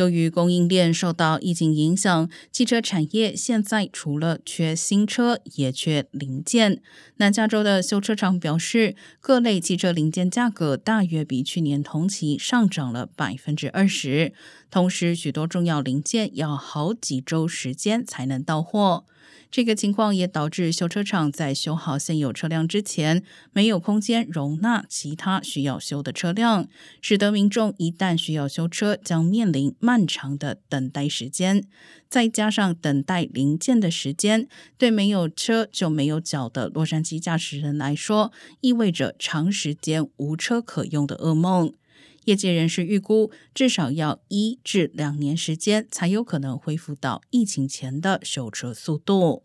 由于供应链受到疫情影响，汽车产业现在除了缺新车，也缺零件。南加州的修车厂表示，各类汽车零件价格大约比去年同期上涨了百分之二十，同时许多重要零件要好几周时间才能到货。这个情况也导致修车厂在修好现有车辆之前，没有空间容纳其他需要修的车辆，使得民众一旦需要修车，将面临漫长的等待时间。再加上等待零件的时间，对没有车就没有脚的洛杉矶驾驶人来说，意味着长时间无车可用的噩梦。业界人士预估，至少要一至两年时间，才有可能恢复到疫情前的修车速度。